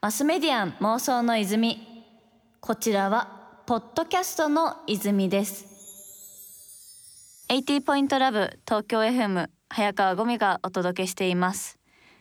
マスメディアン妄想の泉。こちらはポッドキャストの泉です。80ポイントラブ東京 FM 早川ゴミがお届けしています。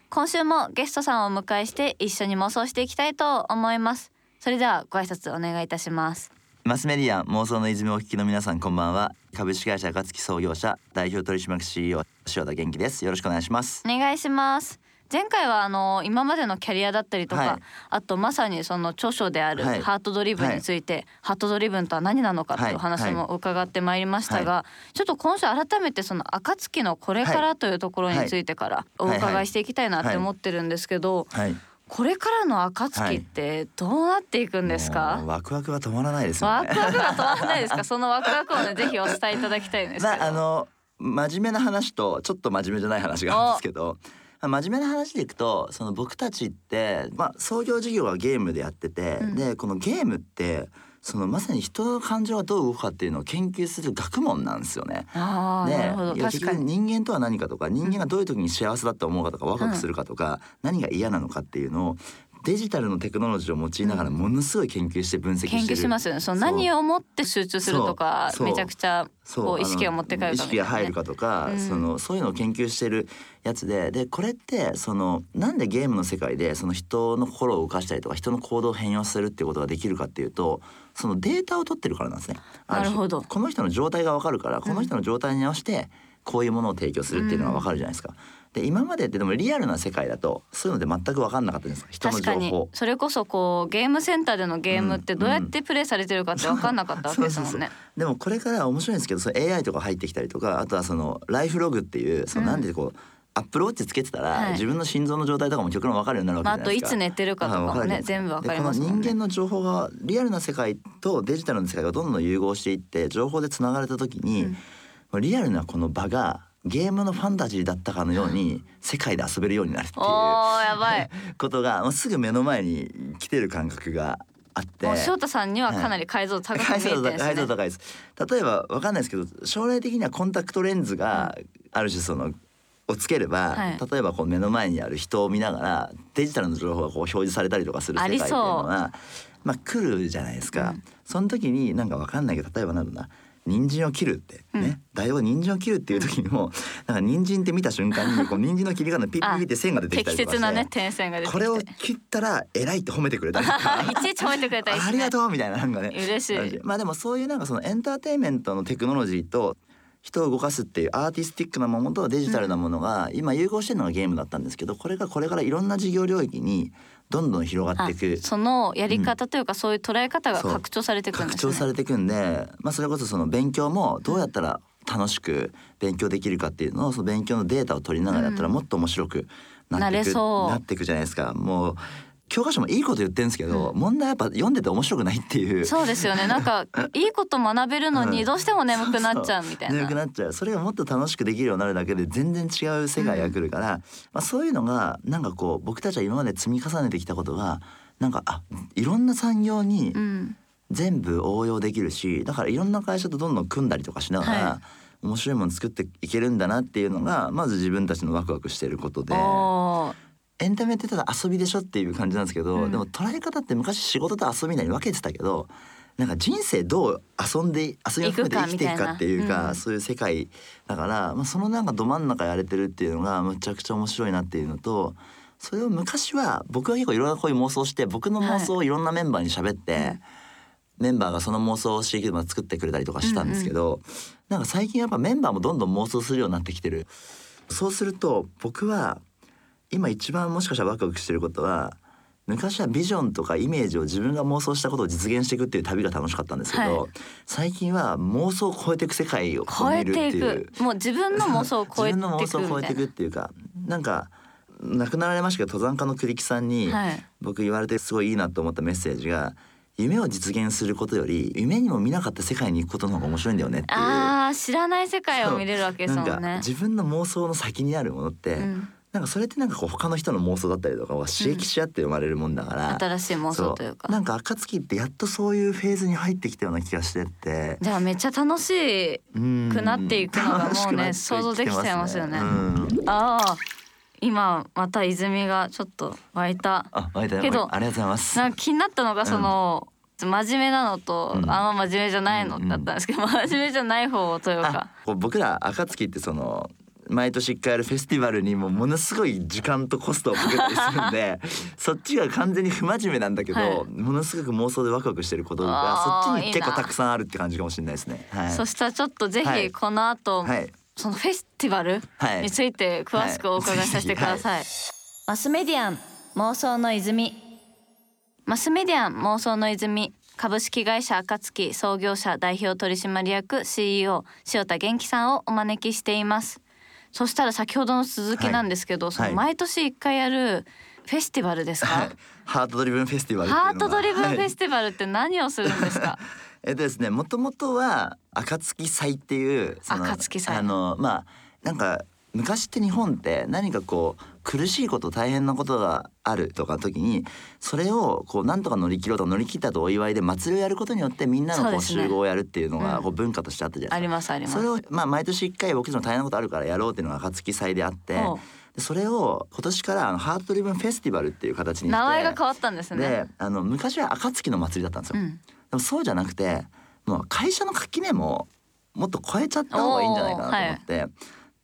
今週もゲストさんをお迎えして一緒に妄想していきたいと思います。それではご挨拶お願いいたします。マスメディアン妄想の泉をお聞きの皆さんこんばんは。株式会社暁創業者代表取締役 CEO 塩田元気です。よろしくお願いします。お願いします前回はあの今までのキャリアだったりとか、はい。あとまさにその著書であるはい。ハートドリブンについて、ハートドリブンとは何なのかっていうお話はい。も伺ってまいりましたが、ちょっと今週改めてその暁のこれからというところについてからお伺いしていきたいなって思ってるんですけど、はい。これからの暁ってどうなっていくんですもかう、ワクワクが止まらないですよね。ワクワクが止まらないですか？そのワクワクをね ぜひお伝えいただきたいんですけど、まああの真面目な話とちょっと真面目じゃない話があるんですけどまあ真面目な話でいくとその僕たちって、まあ、創業事業はゲームでやってて、うん。でこのゲームってそのまさに人の感情がどう動くかっていうのを研究する学問なんですよね。ああ、なるほど。いや確かに。結局人間とは何かとか人間がどういう時に幸せだと思うかとかワクワクするかとか、何が嫌なのかっていうのをデジタルのテクノロジーを用いながらものすごい研究して分析してる。研究しますよね。その何をもって集中するとかめちゃくちゃこう意識を持って帰るかね。意識が入るかとか、うん。そのそういうのを研究してるやつででこれってそのなんでゲームの世界でその人の心を動かしたりとか人の行動を変容するっていうことができるかっていうとそのデータを取ってるからなんですね。なるほど。この人の状態がわかるからこの人の状態に合わせてこういうものを提供するっていうのがわかるじゃないですか。で今までってでもリアルな世界だとそういうので全く分かんなかったんです人の確かに。それこそこうゲームセンターでのゲームってどうやってプレイされてるかって分かんなかったわけですもんね。でもこれから面白いんですけどその AI とか入ってきたりとかあとはそのライフログっていうそのなんでこう、アップルウォッチつけてたら、はい。自分の心臓の状態とかも極論分かるようになるわけまあ、あといじゃないですか。つ寝てるかとかもね全部わかりでますね。この人間の情報がリアルな世界とデジタルの世界がどんどん融合していって情報でつながれた時に、リアルなこの場がゲームのファンタジーだったかのように世界で遊べるようになるっていう。やばい。ことがもうすぐ目の前に来てる感覚があって。翔太さんにはかなり解像度高く見えてるんです解像度ね。高いです。例えばわかんないですけど将来的にはコンタクトレンズがある種そのをつければ、はい。例えばこう目の前にある人を見ながらデジタルの情報がこう表示されたりとかする世界っていうのはまあ来るじゃないですか、うん。その時になんかわかんないけど例えばなんだな人参を切るってね、うん。大王人参を切るっていう時にも、なんか人参って見た瞬間にこう 人参の切り方のピッピッピッって線が出てきた適りとかして切なね点線が出てきて。これを切ったら偉いって褒めてくれたりとか。いちいち褒めてくれたりありがとうみたいななんかね。嬉しい。まあでもそういうなんかそのエンターテインメントのテクノロジーと人を動かすっていうアーティスティックなものとデジタルなものが今融合してるのがゲームだったんですけどこれがこれからいろんな事業領域にどんどん広がっていく。あそのやり方というか、そういう捉え方が拡張されていくん拡ですね。張されていくんで、まあ、それこそその勉強もどうやったら楽しく勉強できるかっていうのをその勉強のデータを取りながらやったらうんもっと面白くななっていく、れそう。なっていくじゃないですか。もう教科書もいいこと言ってるんですけど、問題はやっぱ読んでて面白くないっていうそうですよね。なんか いいこと学べるのうんにどうしても眠くなっちゃうみたいな。眠くなっちゃうそれがもっと楽しくできるようになるだけで全然違う世界が来るから、まあ、そういうのがなんかこう僕たちは今まで積み重ねてきたことがなんかあいろんな産業にうん。全部応用できるしだからいろんな会社とどんどん組んだりとかしながら、は面白いもの作っていけるんだなっていうのがまず自分たちのワクワクしてることで。エンタメってただ遊びでしょっていう感じなんですけど、うん。でも捉え方って昔仕事と遊びみたいに分けてたけどなんか人生どう遊んで遊びを含めて生きていくかっていうかうん。そういう世界だから、まあ、そのなんかど真ん中やれてるっていうのがむちゃくちゃ面白いなっていうのとそれを昔は僕は結構いろんなこういう妄想して僕の妄想をい。ろんなメンバーに喋って、メンバーがその妄想を刺激まで作ってくれたりとかしたんですけど、なんか最近やっぱメンバーもどんどん妄想するようになってきてる。そうすると僕は今一番もしかしたらワクワクしてることは昔はビジョンとかイメージを自分が妄想したことを実現していくっていう旅が楽しかったんですけど、はい最近は妄想を超えていく世界を超え見るってていいうく。もう自分の妄想を超えていくみ自分の妄想を超えていくっていうかなんか亡くなられましたけど登山家の栗木さんに。僕言われてすごいいいなと思ったメッセージが夢を実現することより夢にも見なかった世界に行くことの方が面白いんだよねっていう。ああ知らない世界を見れるわけですもんね。自分の妄想の先にあるものって、うんなんかそれってなんかこう他の人の妄想だったりとかは刺激し合って生まれるもんだから、新しい妄想というか。そなんか暁ってやっとそういうフェーズに入ってきたような気がしてってじゃあめっちゃ楽しくなっていくのがもうね楽しくなってきて想像できちゃいますよね。うん。ああ今また泉がちょっと湧いた。あ湧いたけどありがとうございます。なんか気になったのがその、真面目なのと、うん。あんま真面目じゃないのだったんですけど、真面目じゃない方というあかこう僕ら暁ってその毎年一回やるフェスティバルにもものすごい時間とコストをかけたりするんで そっちが完全に不真面目なんだけど、はい。ものすごく妄想でワクワクしてることがそっちに結構たくさんあるって感じかもしれないですね。はい、そしたらちょっとぜはい。ひこの後、はい。そのフェスティバルはい。について詳しくお伺いさせてください、マスメディアン妄想の泉。マスメディアン妄想の泉株式会社アカツキ創業者代表取締役 CEO 塩田元規さんをお招きしていますそしたら先ほどの続きなんですけど、そのはい毎年一回やるフェスティバルですか、はい。ハートドリブンフェスティバルハートドリブンフェはいスティバルって何をするんですか、えっとですねもともとはアカツキ祭っていうそのあのまあなんか昔って日本って何かこう苦しいこと大変なことがあるとかの時にそれをこうなんとか乗り切ろうとか乗り切ったとお祝いで祭りをやることによってみんなのこう集合をやるっていうのうん。がこう文化としてあったじゃなありいですか。ますあります。それをまあ毎年一回僕たちの大変なことあるからやろうっていうのが暁祭であってそれを今年からあのハートドリブンフェスティバルっていう形に名前が変わったんですでねあの昔は暁の祭りだったんですよ。うん。でもそうじゃなくてもう会社の垣根ももっと超えちゃった方がいいんじゃないかなと思って、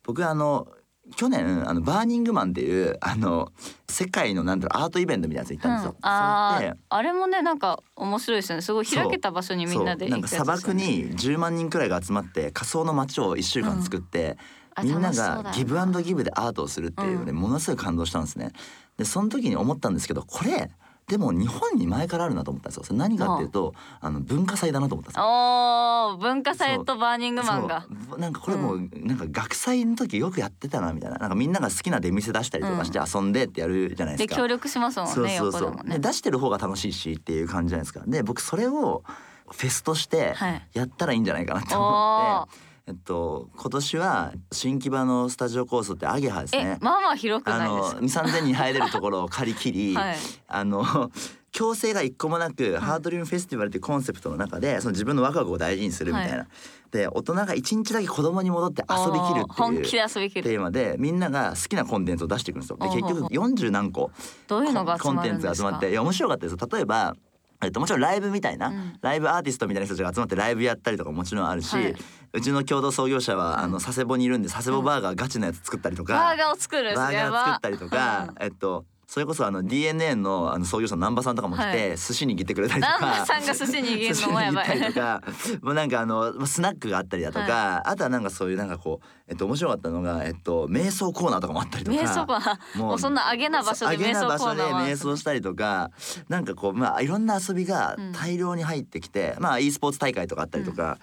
僕あの去年あのバーニングマンっていうあの世界のなんだろうアートイベントみたいなやつ行ったんですよ。うん、ああれもねなんか面白いですよね。すごい開けた場所にみんなでそう。なんか砂漠に10万人くらいが集まって仮想の街を1週間作って、あみんながギブアンドギブでアートをするっていうので、うん。ものすごい感動したんですね。でその時に思ったんですけどこれでも日本に前からあるなと思ったんですよ。それ何かっていうと、あ。の文化祭だなと思ったんですよ。おー文化祭とバーニングマンが。なんかこれもうなんか学祭の時よくやってたなみたいな。なんかみんなが好きな出店出したりとかして遊んでってやるじゃないでか。です協力しますもんねそうそうそう。ね。で出してる方が楽しいしっていう感じじゃないですか。で僕それをフェスとしてはい。やったらいいんじゃないかなとお思って、ーえっと今年は新木場のスタジオコースってアゲハですえね。まあまあ広くあないでの二三千人入れるところを借り切り、す はい。あの強制が一個もなく、ハードリウムフェスティバルっていうコンセプトの中でその自分のワクワクを大事にするみたいな、はで大人が一日だけ子供に戻って遊びきるっていうテーマでみんなが好きなコンテンツを出していくんですよ。で結局40何個どういうのが集コンテンツが集まっていや面白かったですよ。例えばえっと、もちろんライブみたいな、うん。ライブアーティストみたいな人たちが集まってライブやったりとかもちろんあるし、はいうちの共同創業者はあの佐世保にいるんで佐世保バーガーガチなやつ作ったりとか、バーガーを作るバーガー作ったりとか、えっとそれこそあの DNA のあの創業者の南波さんとかも来て、はい。寿司に握ってくれたりとか南波さんが寿司握るのもやばい。とか もうなんかあのまあスナックがあったりだとか、あとはなんかそういうなんかこうえっと面白かったのがえっと瞑想コーナーとかもあったりとか瞑想コーナー。もうそんな上げな場所で瞑上げな場所で想コーナーは。瞑想したりとかなんかこうまあいろんな遊びが大量に入ってきて、まあ e スポーツ大会とかあったりとか、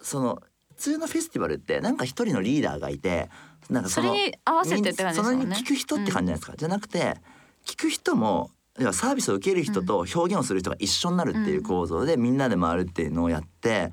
その普通のフェスティバルってなんか一人のリーダーがいてなんかそれに合わせてって感じですもんね。それに聞く人って感じじゃないですか、じゃなくて聞く人も要はサービスを受ける人と表現をする人が一緒になるっていう構造でみんなで回るっていうのをやって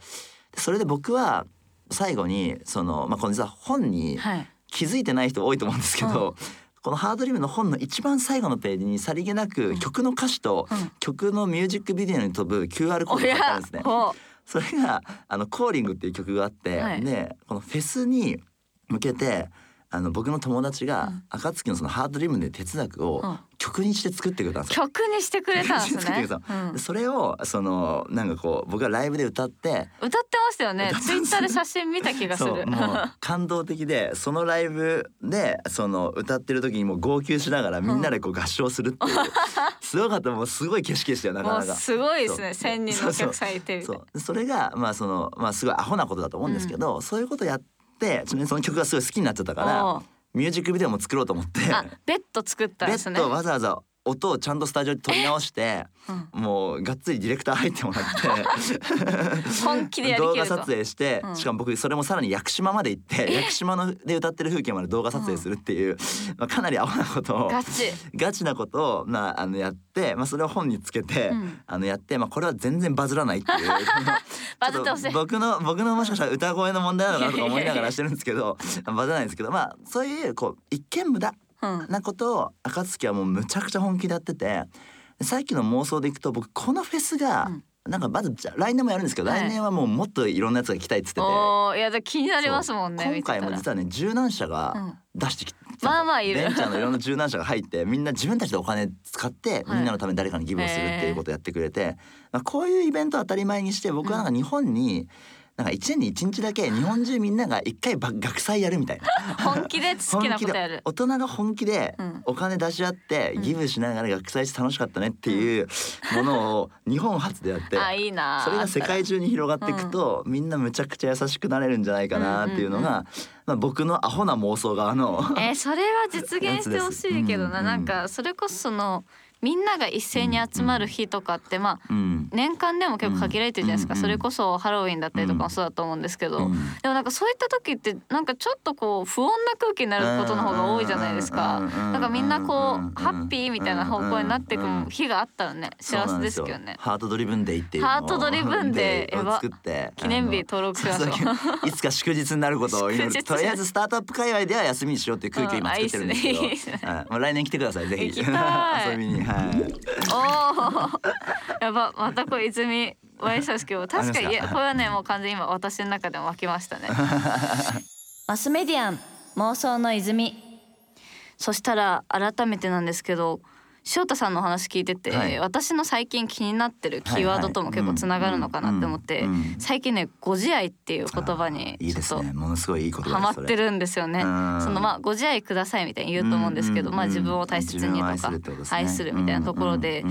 それで僕は最後にそのまあこの実は本にはい。気づいてない人多いと思うんですけど、このハードリムの本の一番最後のページにさりげなく曲の歌詞とうん。曲のミュージックビデオに飛ぶ QR コーおドがあったやんですね。ほそれがあのコーリングっていう曲があって、はい。でこのフェスに向けてあの僕の友達がうん。暁のそのハードリムで哲学をうん。曲にして作ってくれたんですよ。曲にしてくれたんですね。それをそのなんかこう僕がライブで歌って歌ってましたよね。ツイッターで写真見た気がする。感動的でそのライブでその歌ってる時にもう号泣しながらみんなでこう合唱するっていう、すごかった。もうすごい景色でしたよなかもなか。うすごいですね。千人のお客さんいてそう。でそれがまあそのまあすごいアホなことだと思うんですけど、そういうことやってちなみにその曲がすごい好きになっちゃったからミュージックビデオも作ろうと思って。あベッド作ったんベですね。ッドわざわざ音をちゃんとスタジオで撮り直して、うん。もうがっつりディレクター入ってもらって。本気で動画撮影して、うん。しかも僕それもさらに屋久島まで行って屋久島ので歌ってる風景まで動画撮影するっていう、まあ、かなりアホなことをガチ。ガチなことを、まあ、あのやって、まあ、それを本につけて、うん。あのやって、まあ、これは全然バズらないっていう。バズってほしい。ちょっと僕の僕のもしかしたら歌声の問題なのかなとか思いながらしてるんですけど バズらないんですけどまあそういうこう一見無駄うんなことを暁はもうむちゃくちゃ本気でやっててさっきの妄想でいくと僕このフェスが、うん。なんかまず来年もやるんですけど、はい。来年はもうもっといろんなやつが来たいっつってていやだ気になりますもんね今回も実はね十何社がうん。出してきたんですよまあまあいる。ベンチャーのいろんな柔軟者が入ってみんな自分たちでお金使ってはい。みんなのために誰かにギブをするっていうことをやってくれて、まあ、こういうイベントを当たり前にして僕はなんか日本になんか1年に1日だけ日本中みんなが1回ば学祭やるみたいな。本気で好きなことやる。大人が本気でうん。お金出し合ってうん。ギブしながら学祭して楽しかったねっていうものを日本初でやって あいいな。それが世界中に広がっていくとみんなむちゃくちゃ優しくなれるんじゃないかなっていうのうんうんうがまあ僕のアホな妄想側のえーそれは実現してほしいけどな、うん。なんかそれこそそのみんなが一斉に集まる日とかってまあうん。年間でも結構限られてるじゃないですか、うんそれこそハロウィンだったりとかもそうだと思うんですけど、うん。でもなんかそういった時ってなんかちょっとこう不穏な空気になることの方が多いじゃないですか。なんかみんなこうハッピーみたいな方向になっていく日があったらね幸せですけどね。ハートドリブンデイっていうハートドリブンデイを作って記念日登録しましょういつか祝日になることを祈るとりあえずスタートアップ界隈では休みにしようっていう空気を今作ってるんですけど、来年来てくださいぜひ遊びにはいおお やばまたこれ泉ワイシャス今日確かにいやこれはねもう完全に今私の中でも湧きましたね。マスメディアン妄想の泉。そしたら改めてなんですけど翔太さんのお話聞いてて、はい。私の最近気になってるキーワードとも結構つながるのかなって思って、最近ね「ご自愛」っていう言葉にいいですちょっとね。ものすごいいいハマってるんですよね。うん。そのまあご自愛くださいみたいに言うと思うんですけど、うんまあ自分を大切にとか愛するみたいなところで、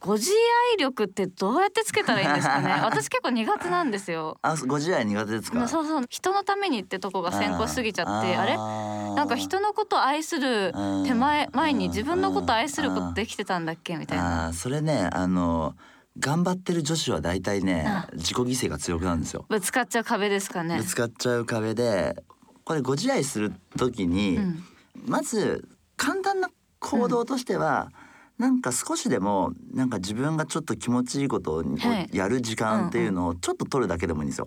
ご自愛力ってどうやってつけたらいいんですかね？私結構苦手なんですよ。あご自愛苦手ですか？そうそう。人のためにってとこが先行しすぎちゃってあれ？なんか人のことを愛する手前前に自分のことを愛することできてたんだっけみたいな。それねあの頑張ってる女子は大体ねあ。自己犠牲が強くなるんですよ。ぶつかっちゃう壁ですかね？ぶ。つかっちゃう壁でこれご自愛する時に、うん。まず簡単な行動としては、なんか少しでもなんか自分がちょっと気持ちいいことをはいやる時間っていうのをちょっと取るだけでもいいんですよ。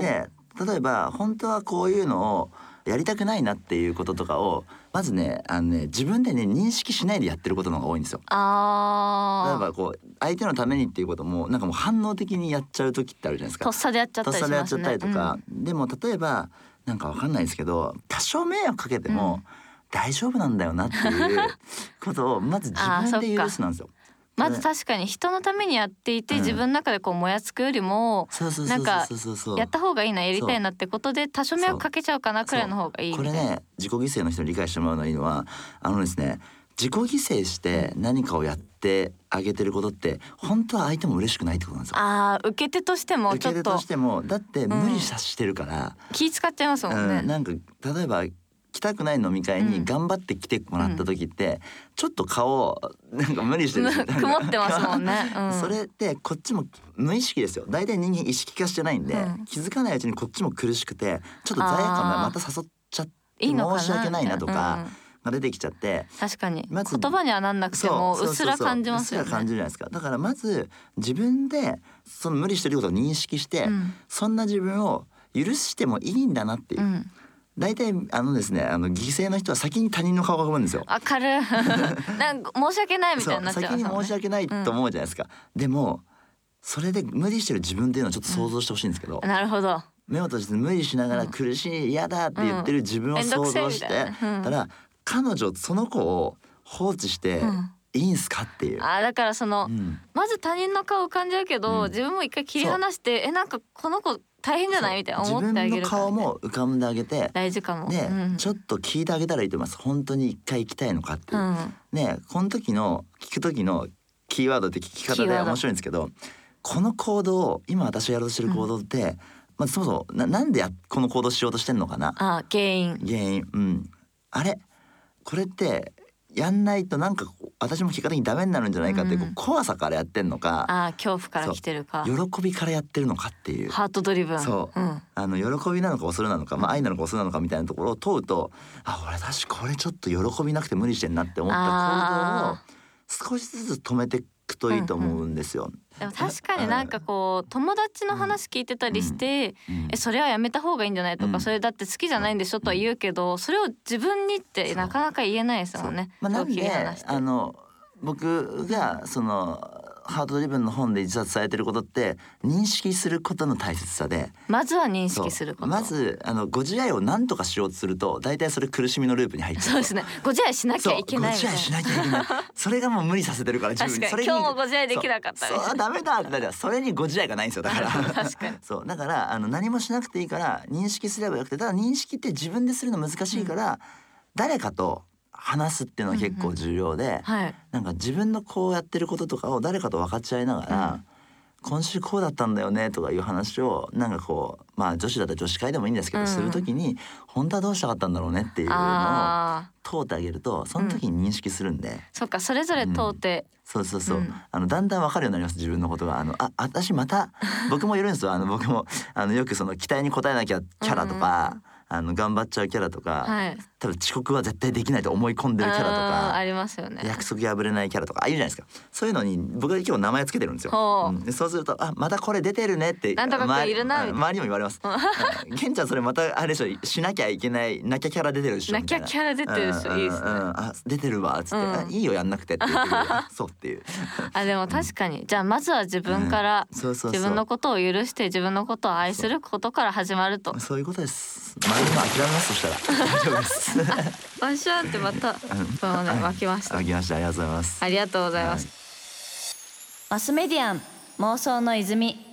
で例えば本当はこういうのをやりたくないなっていうこととかをまずねあのね自分でね認識しないでやってることの方が多いんですよ。例えあばこう相手のためにっていうこともなんかもう反応的にやっちゃう時ってあるじゃないですか。とっさでやっちゃったりね。さでやっちゃったりとか、でも例えばなんかわかんないですけど多少迷惑かけても大丈夫なんだよなっていう ことをまず自分で許すなんですよ。まず確かに人のためにやっていて、うん。自分の中でこうもやつくよりもなんかやった方がいいなやりたいなってことで多少迷惑かけちゃうかなくらいの方がいい。これね自己犠牲の人に理解してもらうのがいいのはあのですね自己犠牲して何かをやってあげてることって本当は相手も嬉しくないってことなんですよ。あー受け手としてもちょっと。受け手としてもだって無理さしてるから、気使っちゃいますもんね。うん、なんか例えば来たくない飲み会うん。に頑張って来てもらった時って、ちょっと顔なんか無理してる曇ってますもんね。うん、それってこっちも無意識ですよ。大体人間意識化してないんで、うん。気づかないうちにこっちも苦しくてちょっと罪悪感がまた誘っちゃって申し訳ないなとかうん。が出てきちゃって、確かに。まず言葉にはなんなくてもうっすら感じますようっすら感じね。るじゃないですか。だからまず自分でその無理してることを認識して、うん。そんな自分を許してもいいんだなっていうう、ん、大体あのですねあの犠牲の人は先に他人の顔が浮かぶんですよ。わかる。なんか申し訳ないみたいになっちゃそう。先に申し訳ないと思うじゃないですか、でもそれで無理してる自分っていうのをちょっと想像してほしいんですけど、なるほど。目を閉じて無理しながらうん苦しい嫌だって言ってる自分を想像してみたいな。うん。たら彼女その子を放置してうん。いいんすかっていう。あーだからその、うん。まず他人の顔浮かんじゃうけど、うん。自分も一回切り離してえなんかこの子大変じゃない？みたいな思ってあげる顔も浮かんであげて大事かも。で、うん、ちょっと聞いてあげたらいいと思います。本当に一回行きたいのかっていう。う、ん、ねこの時の聞く時のキーワードって聞き方で面白いんですけどこの行動を今私がやろうとしてる行動って、まずそもそもななんでやこの行動しようとしてんのかな？あー原因。原因。うん。あれ？これってやんないとなんか私も結果的にダメになるんじゃないかっていう、怖さからやってんのかあー恐怖から来てるか。喜びからやってるのかっていう。ハートドリブン。そう。うん、あの喜びなのか恐れなのか、まあ、愛なのか恐れなのかみたいなところを問うとあ俺私これちょっと喜びなくて無理してんなって思った行動をあ少しずつ止めていくといいと思うんですよ。でも確かになんかこう友達の話聞いてたりして、うん。えそれはやめた方がいいんじゃないとか、うん。それだって好きじゃないんでしょとは言うけどそれを自分にってなかなか言えないですもんね。まあ、なんであの僕がそのハートドリブンの本で実は伝えてることって認識することの大切さで。まずは認識すること。まずあのご自愛を何とかしようとすると大体それ苦しみのループに入ってるそうですね。ご自愛しなきゃいけないご自愛しなきゃいけない。それがもう無理させてるから自分。に確かにそれ今日もご自愛できなかったそう。ダメだってなる。からそれにご自愛がないんですよだから。確かに。そう。だからあの何もしなくていいから認識すればよくてただ認識って自分でするの難しいから、誰かと話すっていうのは結構重要で、はい。なんか自分のこうやってることとかを誰かと分かっちゃいながら、今週こうだったんだよねとかいう話をなんかこうまあ女子だったら女子会でもいいんですけど、うんする時に本当はどうしたかったんだろうねっていうのをあ通ってあげるとその時に認識するんで、ーそっかそれぞれ通って、そうそうそう、うん。あのだんだん分かるようになります自分のことが。あのあ私また 僕もいるんですよ。あの僕もあのよくその期待に応えなきゃキャラとか、あの頑張っちゃうキャラとか、はい多分遅刻は絶対できないと思い込んでるキャラとあーあか。りますよね。約束破れないキャラとかあいるじゃないですか。そういうのに僕は今日名前つけてるんですよ、ほう。うん。でそうするとあまたこれ出てるねってなんとかいるな周りも言われます。うん。ちゃんそれまたあれでしょしなきゃいけないなきゃキャラ出てるでしょな。きゃキャラ出てるでしょみたいいですねうん。うんあ出てるわっつって、うん。あいいよやんなくてって言って そうっていう。あでも確かに。じゃあまずは自分からそうそうそう。自分のことを許して自分のことを愛することから始まると。そう。いうことです。周りも諦めますそしたら。大丈夫ですワンシャンってまたこのね湧きました。あきました。ありがとうございます。ありがとうございます、マスメディアン妄想の泉